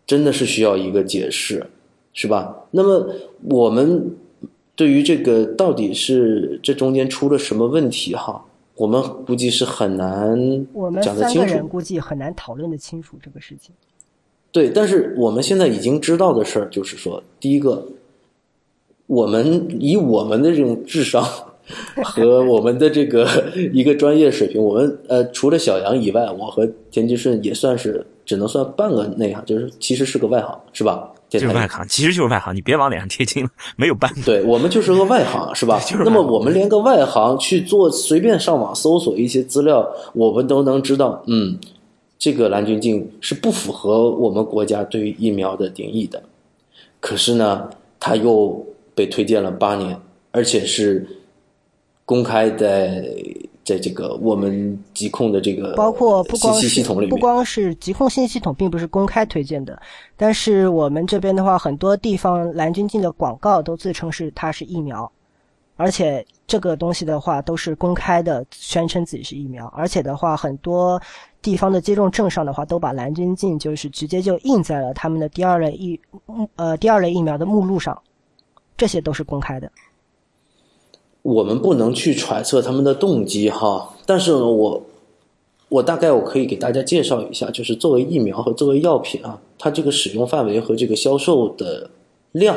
真的是需要一个解释，是吧？那么我们对于这个到底是这中间出了什么问题哈？我们估计是很难我们讲得清楚三个人。估计很难讨论的清楚这个事情。对，但是我们现在已经知道的事儿就是说，第一个，我们以我们的这种智商 和我们的这个 一个专业水平，我们呃除了小杨以外，我和田吉顺也算是只能算半个内行，就是其实是个外行，是吧？就是外行，其实就是外行，你别往脸上贴金了，没有办法。对我们就是个外行，是吧？就是那么我们连个外行去做，随便上网搜索一些资料，我们都能知道，嗯，这个蓝菌净是不符合我们国家对于疫苗的定义的。可是呢，它又被推荐了八年，而且是公开在在这个我们疾控的这个包括不光信息是系统里面，不光是疾控信息系统，并不是公开推荐的，但是我们这边的话，很多地方蓝菌净的广告都自称是它是疫苗，而且这个东西的话都是公开的，宣称自己是疫苗，而且的话，很多地方的接种证上的话，都把蓝菌净就是直接就印在了他们的第二类疫呃第二类疫苗的目录上，这些都是公开的。我们不能去揣测他们的动机哈，但是呢，我我大概我可以给大家介绍一下，就是作为疫苗和作为药品啊，它这个使用范围和这个销售的量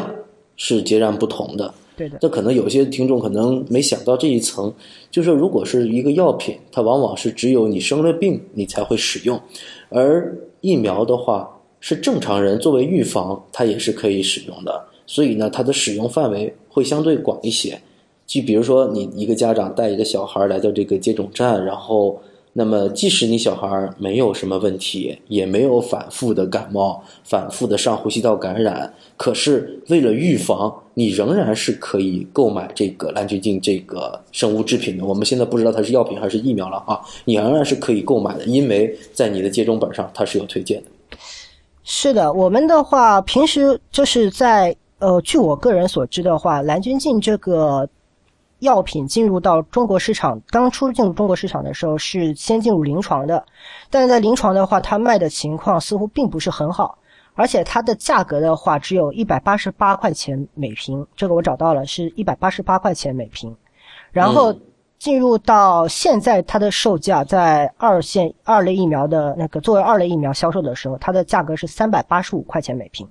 是截然不同的。对的，这可能有些听众可能没想到这一层，就是如果是一个药品，它往往是只有你生了病你才会使用，而疫苗的话是正常人作为预防，它也是可以使用的，所以呢，它的使用范围会相对广一些。就比如说，你一个家长带一个小孩来到这个接种站，然后，那么即使你小孩没有什么问题，也没有反复的感冒、反复的上呼吸道感染，可是为了预防，你仍然是可以购买这个蓝菌净这个生物制品的。我们现在不知道它是药品还是疫苗了啊，你仍然是可以购买的，因为在你的接种本上它是有推荐的。是的，我们的话平时就是在呃，据我个人所知的话，蓝菌净这个药品进入到中国市场，当初进入中国市场的时候是先进入临床的，但是在临床的话，它卖的情况似乎并不是很好，而且它的价格的话只有一百八十八块钱每瓶，这个我找到了，是一百八十八块钱每瓶，然后。嗯进入到现在，它的售价在二线二类疫苗的那个作为二类疫苗销售的时候，它的价格是三百八十五块钱每瓶。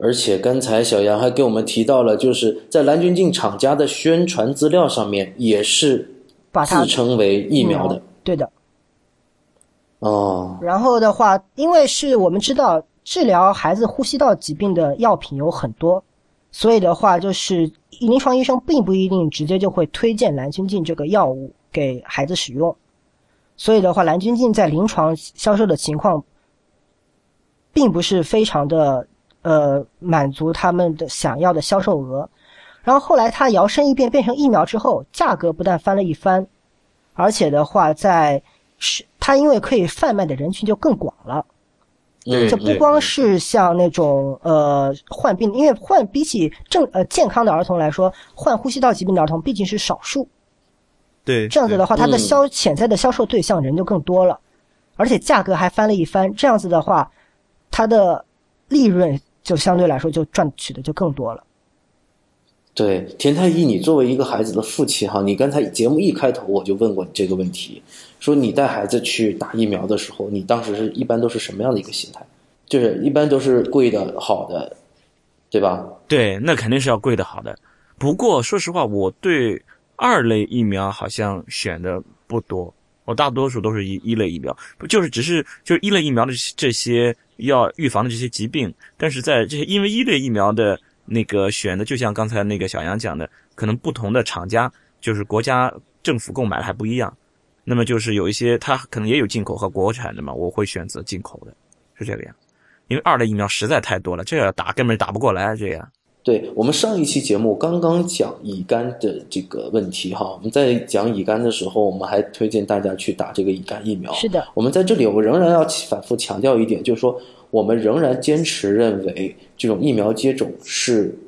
而且刚才小杨还给我们提到了，就是在蓝菌净厂家的宣传资料上面也是把它自称为疫苗的。对的。哦，然后的话，因为是我们知道治疗孩子呼吸道疾病的药品有很多，所以的话，就是临床医生并不一定直接就会推荐蓝菌净这个药物给孩子使用。所以的话，蓝菌净在临床销售的情况，并不是非常的呃满足他们的想要的销售额。然后后来它摇身一变变成疫苗之后，价格不但翻了一番，而且的话在是它因为可以贩卖的人群就更广了。嗯，这不光是像那种呃患病，因为患比起正呃健康的儿童来说，患呼吸道疾病的儿童毕竟是少数。对，这样子的话，它的嗯销潜在的销售对象人就更多了，而且价格还翻了一番。这样子的话，它的利润就相对来说就赚取的就更多了。对，田太医，你作为一个孩子的父亲哈，你刚才节目一开头我就问过你这个问题，说你带孩子去打疫苗的时候，你当时是一般都是什么样的一个心态？就是一般都是贵的、好的，对吧？对，那肯定是要贵的好的。不过说实话，我对二类疫苗好像选的不多，我大多数都是一一类疫苗，不就是只是就是一类疫苗的这些要预防的这些疾病，但是在这些因为一类疫苗的那个选的，就像刚才那个小杨讲的，可能不同的厂家就是国家政府购买的还不一样，那么就是有一些它可能也有进口和国产的嘛，我会选择进口的，是这个样。因为二类疫苗实在太多了，这个打根本打不过来，这样。对我们上一期节目刚刚讲乙肝的这个问题哈，我们在讲乙肝的时候，我们还推荐大家去打这个乙肝疫苗。是的，我们在这里我仍然要反复强调一点，就是说我们仍然坚持认为这种疫苗接种是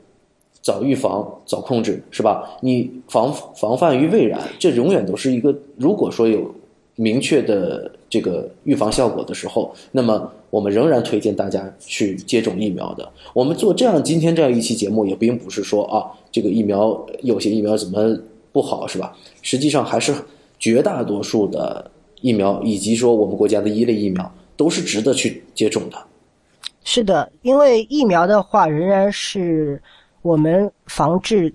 早预防、早控制，是吧？你防防范于未然，这永远都是一个如果说有明确的这个预防效果的时候，那么。我们仍然推荐大家去接种疫苗的。我们做这样今天这样一期节目，也并不是说啊，这个疫苗有些疫苗怎么不好，是吧？实际上还是绝大多数的疫苗，以及说我们国家的一类疫苗，都是值得去接种的。是的，因为疫苗的话，仍然是我们防治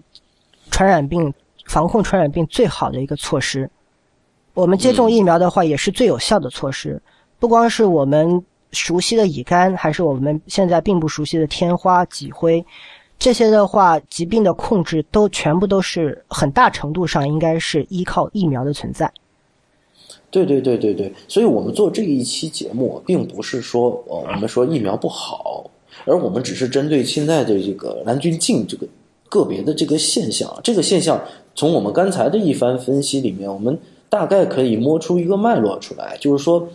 传染病、防控传染病最好的一个措施。我们接种疫苗的话，也是最有效的措施。不光是我们。熟悉的乙肝，还是我们现在并不熟悉的天花、脊灰，这些的话，疾病的控制都全部都是很大程度上应该是依靠疫苗的存在。对对对对对，所以我们做这一期节目，并不是说呃我们说疫苗不好，而我们只是针对现在的这个蓝菌净这个个别的这个现象，这个现象从我们刚才的一番分析里面，我们大概可以摸出一个脉络出来，就是说。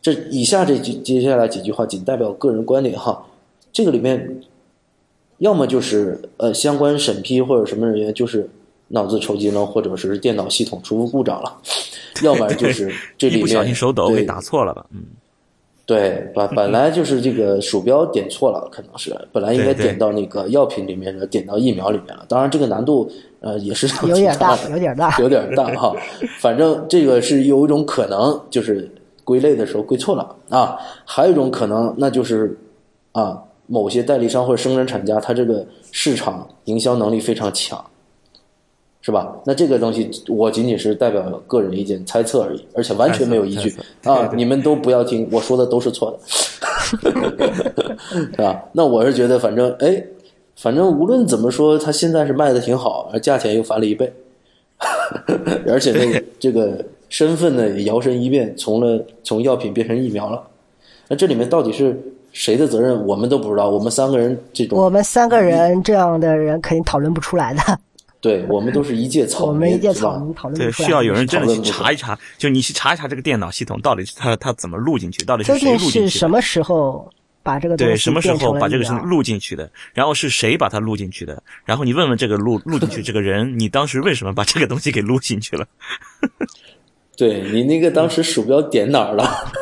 这以下这几接下来几句话仅代表个人观点哈，这个里面，要么就是呃相关审批或者什么人员就是脑子抽筋了，或者是电脑系统出故障了，要不然就是这里面 不小心手抖给打错了吧？嗯，对，本本来就是这个鼠标点错了，可能是本来应该点到那个药品里面的，点到疫苗里面了。当然这个难度呃也是有点大，有点大，有点大哈。反正这个是有一种可能就是。归类的时候归错了啊，还有一种可能，那就是啊，某些代理商或者生产厂家，他这个市场营销能力非常强，是吧？那这个东西我仅仅是代表个人意见猜测而已，而且完全没有依据 啊！你们都不要听，我说的都是错的，是吧？那我是觉得，反正哎，反正无论怎么说，它现在是卖的挺好，而价钱又翻了一倍，而且那个这个。身份呢也摇身一变，从了从药品变成疫苗了。那这里面到底是谁的责任，我们都不知道。我们三个人这种，我们三个人这样的人肯定讨论不出来的。对我们都是一介草民，我们一介草民讨论。对，需要有人真的去查一查，就你去查一查这个电脑系统到底它它怎么录进去，到底是谁录进去？是什么时候把这个对什么时候把这个是录进去的？然后是谁把它录进去的？然后你问问这个录录进去这个人，你当时为什么把这个东西给录进去了？对你那个当时鼠标点哪儿了，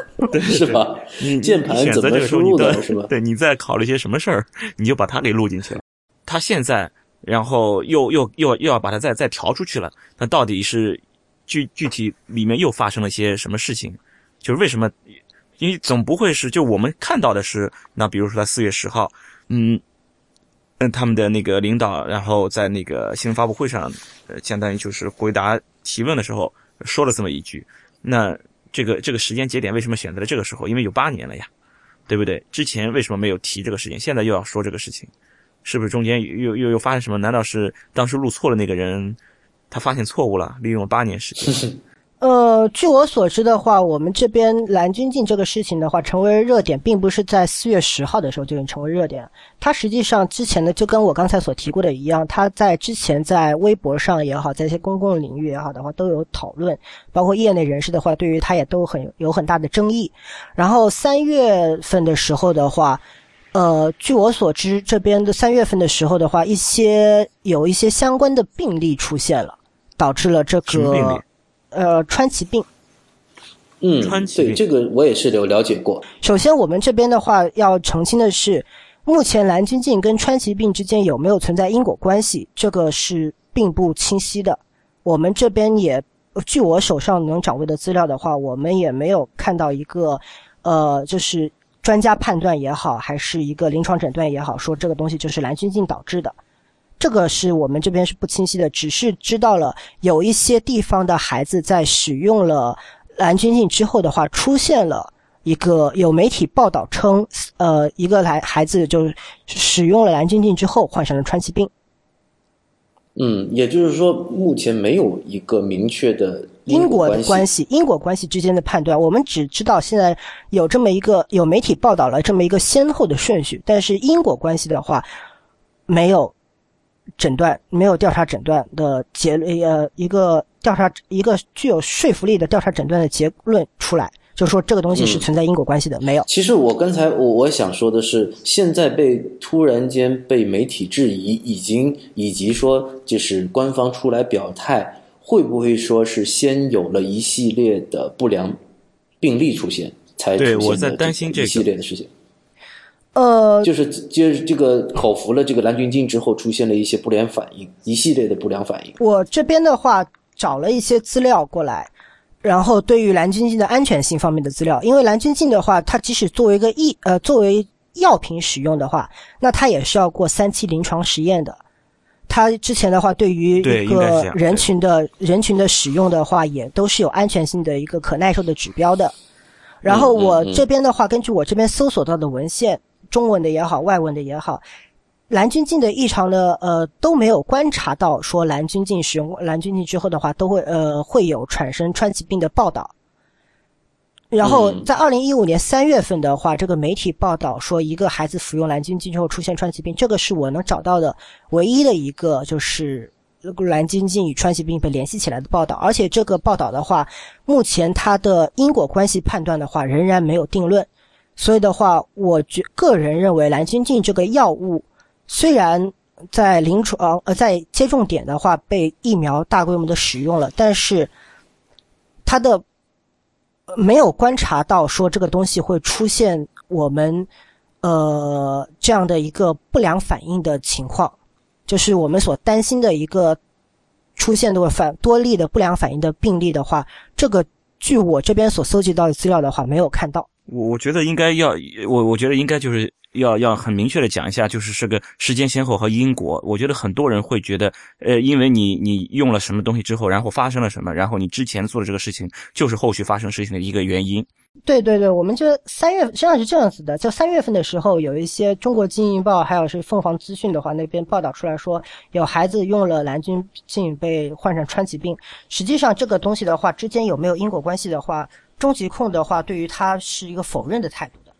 是吧？键盘怎么输入的，是吧？对，你在考虑些什么事儿，你就把它给录进去了。他现在，然后又又又又要把它再再调出去了，那到底是具具体里面又发生了些什么事情？就是为什么？因为总不会是就我们看到的是，那比如说他四月十号，嗯嗯，他们的那个领导，然后在那个新闻发布会上，呃，相当于就是回答提问的时候。说了这么一句，那这个这个时间节点为什么选择了这个时候？因为有八年了呀，对不对？之前为什么没有提这个事情？现在又要说这个事情，是不是中间又又又发生什么？难道是当时录错了那个人，他发现错误了，利用了八年时间？呃，据我所知的话，我们这边蓝军进这个事情的话，成为热点，并不是在四月十号的时候就能成为热点。它实际上之前呢就跟我刚才所提过的一样，它在之前在微博上也好，在一些公共领域也好的话，都有讨论，包括业内人士的话，对于它也都很有很大的争议。然后三月份的时候的话，呃，据我所知，这边的三月份的时候的话，一些有一些相关的病例出现了，导致了这个。呃，川崎病，嗯，对这个我也是有了解过。首先，我们这边的话要澄清的是，目前蓝菌镜跟川崎病之间有没有存在因果关系，这个是并不清晰的。我们这边也，据我手上能掌握的资料的话，我们也没有看到一个，呃，就是专家判断也好，还是一个临床诊断也好，说这个东西就是蓝菌镜导致的。这个是我们这边是不清晰的，只是知道了有一些地方的孩子在使用了蓝菌镜之后的话，出现了一个有媒体报道称，呃，一个来孩子就使用了蓝菌镜之后患上了川崎病。嗯，也就是说，目前没有一个明确的因果的关系，因果关系之间的判断，我们只知道现在有这么一个有媒体报道了这么一个先后的顺序，但是因果关系的话。没有诊断，没有调查诊断的结呃一个调查一个具有说服力的调查诊断的结论出来，就说这个东西是存在因果关系的，没有。其实我刚才我我想说的是，现在被突然间被媒体质疑，已经以及说就是官方出来表态，会不会说是先有了一系列的不良病例出现，才出现我在担心这一系列的事情。呃，就是接着这个口服了这个蓝菌净之后，出现了一些不良反应，一系列的不良反应。我这边的话找了一些资料过来，然后对于蓝菌净的安全性方面的资料，因为蓝菌净的话，它即使作为一个医呃作为药品使用的话，那它也是要过三期临床实验的。它之前的话，对于一个人群的人群的使用的话，也都是有安全性的一个可耐受的指标的。然后我这边的话，根据我这边搜索到的文献。中文的也好，外文的也好，蓝菌镜的异常呢，呃，都没有观察到说蓝菌镜使用蓝菌镜之后的话，都会呃会有产生川崎病的报道。然后在二零一五年三月份的话，这个媒体报道说一个孩子服用蓝菌净之后出现川崎病，这个是我能找到的唯一的一个就是蓝菌净与川崎病被联系起来的报道。而且这个报道的话，目前它的因果关系判断的话仍然没有定论。所以的话，我觉个人认为蓝菌净这个药物，虽然在临床呃在接种点的话被疫苗大规模的使用了，但是它的没有观察到说这个东西会出现我们呃这样的一个不良反应的情况，就是我们所担心的一个出现的反多例的不良反应的病例的话，这个据我这边所搜集到的资料的话，没有看到。我我觉得应该要，我我觉得应该就是要要很明确的讲一下，就是这个时间先后和因果。我觉得很多人会觉得，呃，因为你你用了什么东西之后，然后发生了什么，然后你之前做的这个事情就是后续发生事情的一个原因。对对对，我们就三月实际上是这样子的，就三月份的时候，有一些中国经营报还有是凤凰资讯的话，那边报道出来说，有孩子用了蓝菌净被患上川崎病。实际上这个东西的话，之间有没有因果关系的话？中极控的话，对于他是一个否认的态度的。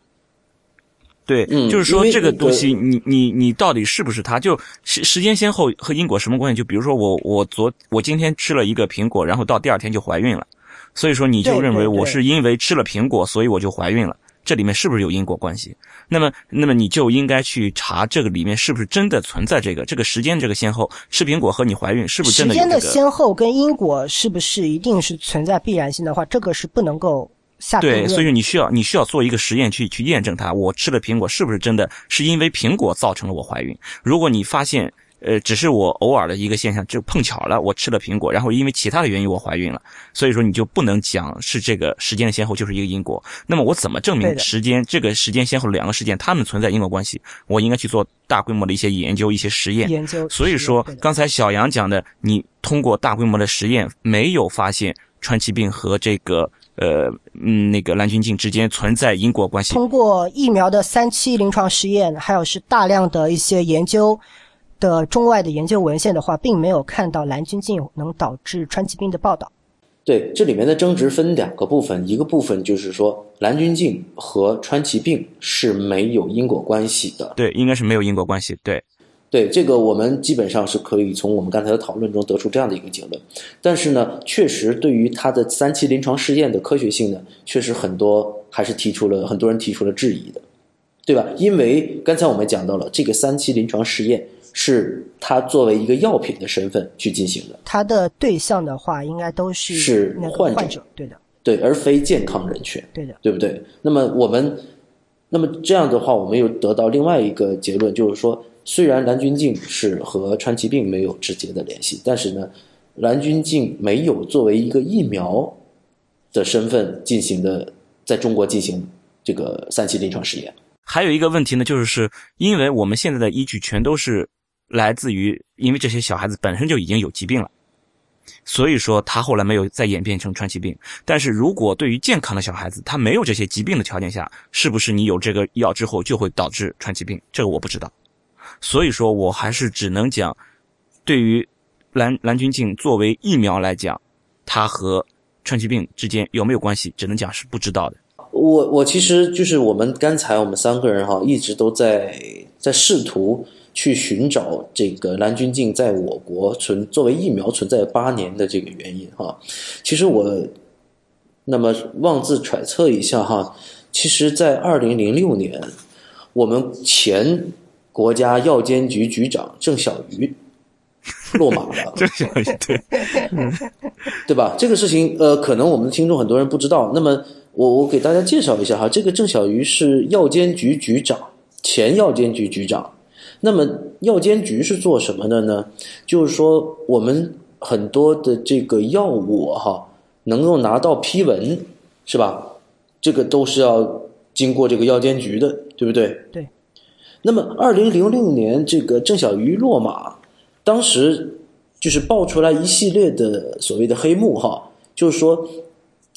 对，就是说这个东西，你你你到底是不是他？就时时间先后和因果什么关系？就比如说我我昨我今天吃了一个苹果，然后到第二天就怀孕了，所以说你就认为我是因为吃了苹果，所以我就怀孕了。这里面是不是有因果关系？那么，那么你就应该去查这个里面是不是真的存在这个这个时间这个先后，吃苹果和你怀孕是不是真的？时间的先后跟因果是不是一定是存在必然性的话，这个是不能够下对，所以你需要你需要做一个实验去去验证它，我吃了苹果是不是真的是因为苹果造成了我怀孕？如果你发现。呃，只是我偶尔的一个现象，就碰巧了，我吃了苹果，然后因为其他的原因我怀孕了，所以说你就不能讲是这个时间的先后就是一个因果。那么我怎么证明时间这个时间先后两个事件它们存在因果关系？我应该去做大规模的一些研究、一些实验。研究。所以说，刚才小杨讲的，你通过大规模的实验没有发现川崎病和这个呃嗯那个蓝菌镜之间存在因果关系。通过疫苗的三期临床实验，还有是大量的一些研究。的中外的研究文献的话，并没有看到蓝菌净能导致川崎病的报道。对，这里面的争执分两个部分，一个部分就是说蓝菌净和川崎病是没有因果关系的。对，应该是没有因果关系。对，对，这个我们基本上是可以从我们刚才的讨论中得出这样的一个结论。但是呢，确实对于它的三期临床试验的科学性呢，确实很多还是提出了很多人提出了质疑的，对吧？因为刚才我们讲到了这个三期临床试验。是他作为一个药品的身份去进行的，他的对象的话，应该都是是患者，对的，对，而非健康人群，对的，对不对？那么我们，那么这样的话，我们又得到另外一个结论，就是说，虽然蓝菌净是和川崎病没有直接的联系，但是呢，蓝菌净没有作为一个疫苗的身份进行的，在中国进行这个三期临床试验。还有一个问题呢，就是是因为我们现在的依据全都是。来自于，因为这些小孩子本身就已经有疾病了，所以说他后来没有再演变成川崎病。但是如果对于健康的小孩子，他没有这些疾病的条件下，是不是你有这个药之后就会导致川崎病？这个我不知道。所以说我还是只能讲，对于蓝蓝菌净作为疫苗来讲，它和川崎病之间有没有关系，只能讲是不知道的。我我其实就是我们刚才我们三个人哈，一直都在在试图。去寻找这个蓝菌净在我国存作为疫苗存在八年的这个原因哈。其实我那么妄自揣测一下哈，其实，在二零零六年，我们前国家药监局局长郑小鱼 落马了，郑小鱼对，对吧？这个事情呃，可能我们的听众很多人不知道，那么。我我给大家介绍一下哈，这个郑小鱼是药监局局长，前药监局局长。那么药监局是做什么的呢？就是说我们很多的这个药物哈，能够拿到批文，是吧？这个都是要经过这个药监局的，对不对？对。那么二零零六年这个郑小鱼落马，当时就是爆出来一系列的所谓的黑幕哈，就是说。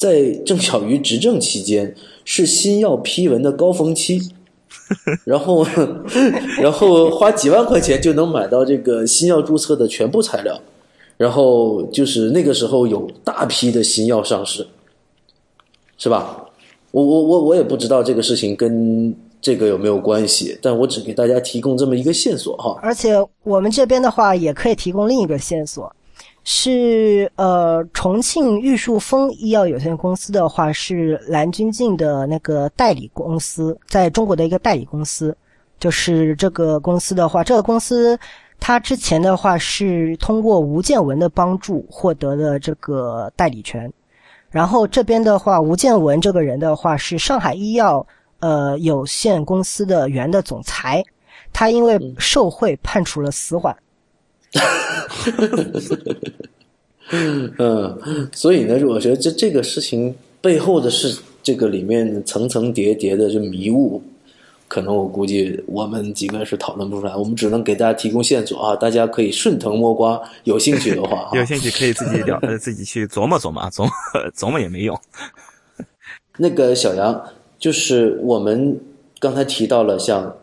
在郑小鱼执政期间，是新药批文的高峰期，然后，然后花几万块钱就能买到这个新药注册的全部材料，然后就是那个时候有大批的新药上市，是吧？我我我我也不知道这个事情跟这个有没有关系，但我只给大家提供这么一个线索哈。而且我们这边的话也可以提供另一个线索。是呃，重庆玉树峰医药有限公司的话是蓝军进的那个代理公司，在中国的一个代理公司。就是这个公司的话，这个公司它之前的话是通过吴建文的帮助获得的这个代理权。然后这边的话，吴建文这个人的话是上海医药呃有限公司的原的总裁，他因为受贿判处了死缓。嗯，所以呢，我觉得这这个事情背后的是这个里面层层叠叠的这迷雾，可能我估计我们几个是讨论不出来，我们只能给大家提供线索啊，大家可以顺藤摸瓜，有兴趣的话，有兴趣可以自己了，呃，自己去琢磨琢磨，琢磨琢磨也没用。那个小杨，就是我们刚才提到了像。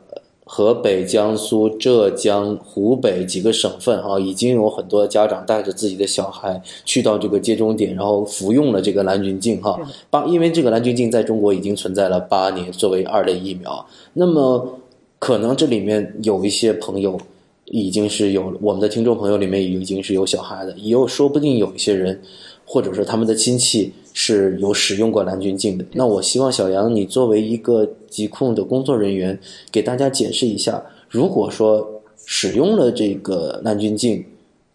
河北、江苏、浙江、湖北几个省份啊，已经有很多家长带着自己的小孩去到这个接种点，然后服用了这个蓝菌净哈。八，因为这个蓝菌净在中国已经存在了八年，作为二类疫苗。那么，可能这里面有一些朋友已经是有我们的听众朋友里面已经是有小孩的，也有说不定有一些人，或者说他们的亲戚。是有使用过蓝菌净的。那我希望小杨，你作为一个疾控的工作人员，给大家解释一下，如果说使用了这个蓝菌净，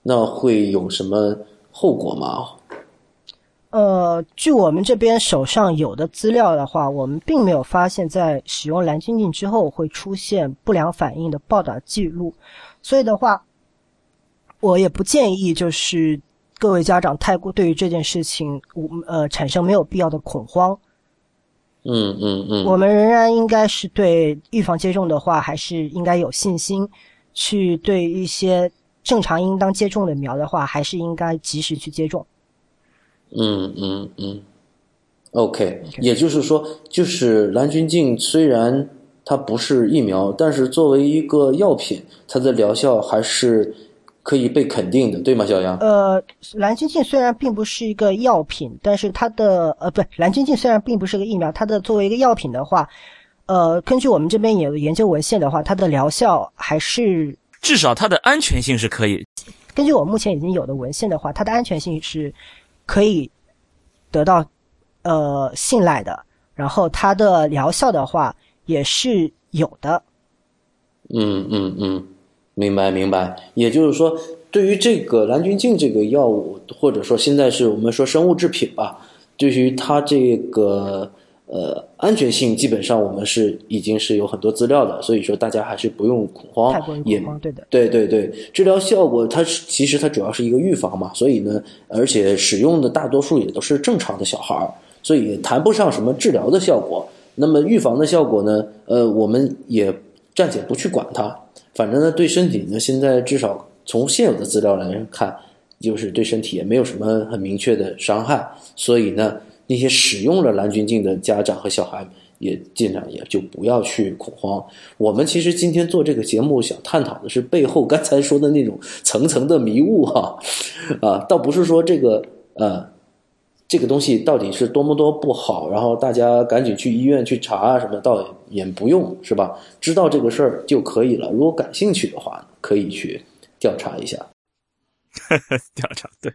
那会有什么后果吗？呃，据我们这边手上有的资料的话，我们并没有发现，在使用蓝菌净之后会出现不良反应的报道记录，所以的话，我也不建议就是。各位家长太过对于这件事情，呃，产生没有必要的恐慌。嗯嗯嗯。我们仍然应该是对预防接种的话，还是应该有信心，去对一些正常应当接种的苗的话，还是应该及时去接种。嗯嗯嗯。OK，也就是说，就是蓝菌净虽然它不是疫苗，但是作为一个药品，它的疗效还是。可以被肯定的，对吗，小杨？呃，蓝菌净虽然并不是一个药品，但是它的呃，不，蓝菌净虽然并不是个疫苗，它的作为一个药品的话，呃，根据我们这边有研究文献的话，它的疗效还是至少它的安全性是可以。根据我目前已经有的文献的话，它的安全性是可以得到呃信赖的，然后它的疗效的话也是有的。嗯嗯嗯。明白，明白。也就是说，对于这个蓝菌净这个药物，或者说现在是我们说生物制品吧，对于它这个呃安全性，基本上我们是已经是有很多资料的，所以说大家还是不用恐慌。也恐慌，对的。对对对，治疗效果它其实它主要是一个预防嘛，所以呢，而且使用的大多数也都是正常的小孩儿，所以谈不上什么治疗的效果。那么预防的效果呢？呃，我们也暂且不去管它。反正呢，对身体呢，现在至少从现有的资料来看，就是对身体也没有什么很明确的伤害。所以呢，那些使用了蓝菌净的家长和小孩也尽量也就不要去恐慌。我们其实今天做这个节目，想探讨的是背后 刚才说的那种层层的迷雾哈，啊，倒不是说这个呃，这个东西到底是多么多不好，然后大家赶紧去医院去查啊什么，倒也不用是吧？知道这个事儿就可以了。如果感兴趣的话，可以去调查一下。调查对。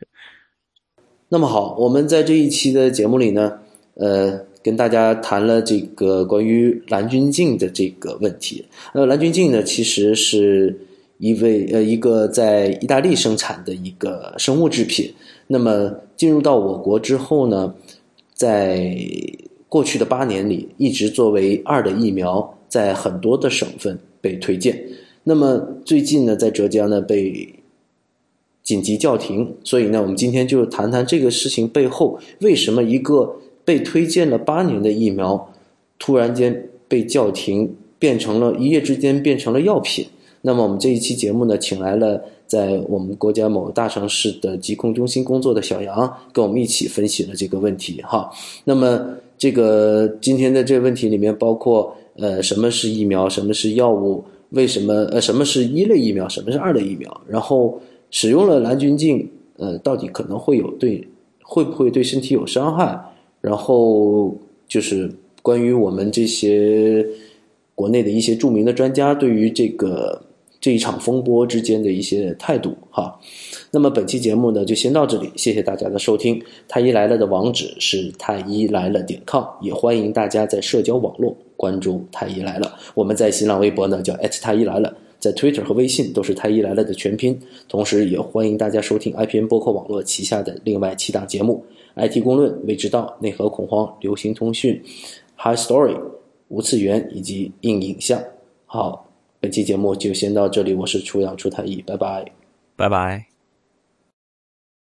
那么好，我们在这一期的节目里呢，呃，跟大家谈了这个关于蓝菌净的这个问题。呃，蓝菌净呢，其实是一位呃一个在意大利生产的一个生物制品。那么进入到我国之后呢，在过去的八年里，一直作为二的疫苗，在很多的省份被推荐。那么最近呢，在浙江呢被紧急叫停。所以呢，我们今天就谈谈这个事情背后，为什么一个被推荐了八年的疫苗，突然间被叫停，变成了一夜之间变成了药品。那么我们这一期节目呢，请来了。在我们国家某大城市的疾控中心工作的小杨，跟我们一起分析了这个问题哈。那么这个今天的这个问题里面包括呃什么是疫苗，什么是药物，为什么呃什么是一类疫苗，什么是二类疫苗，然后使用了蓝菌净呃到底可能会有对会不会对身体有伤害，然后就是关于我们这些国内的一些著名的专家对于这个。这一场风波之间的一些态度哈，那么本期节目呢就先到这里，谢谢大家的收听。太医来了的网址是太医来了点 com，也欢迎大家在社交网络关注太医来了。我们在新浪微博呢叫太医来了，在 Twitter 和微信都是太医来了的全拼。同时也欢迎大家收听 IPN 播客网络旗下的另外七档节目：IT 公论、未知道、内核恐慌、流行通讯、High Story、无次元以及硬影像。好。本期节目就先到这里，我是初阳初太医，拜拜，拜拜。